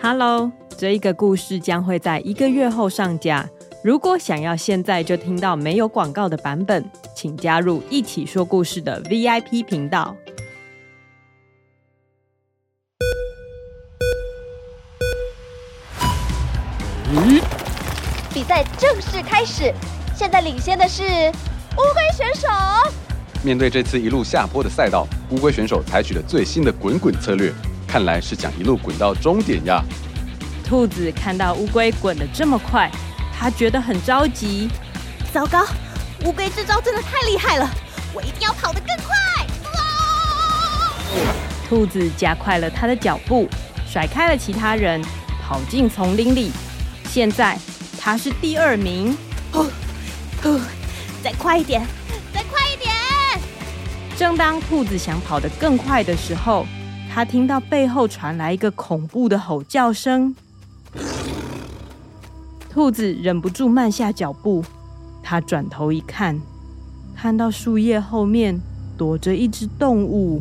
Hello，这一个故事将会在一个月后上架。如果想要现在就听到没有广告的版本，请加入一起说故事的 VIP 频道。嗯，比赛正式开始，现在领先的是乌龟选手。面对这次一路下坡的赛道，乌龟选手采取了最新的滚滚策略，看来是想一路滚到终点呀。兔子看到乌龟滚得这么快，它觉得很着急。糟糕，乌龟这招真的太厉害了，我一定要跑得更快！兔子加快了它的脚步，甩开了其他人，跑进丛林里。现在它是第二名。呼呼，再快一点！正当兔子想跑得更快的时候，他听到背后传来一个恐怖的吼叫声。兔子忍不住慢下脚步，他转头一看，看到树叶后面躲着一只动物。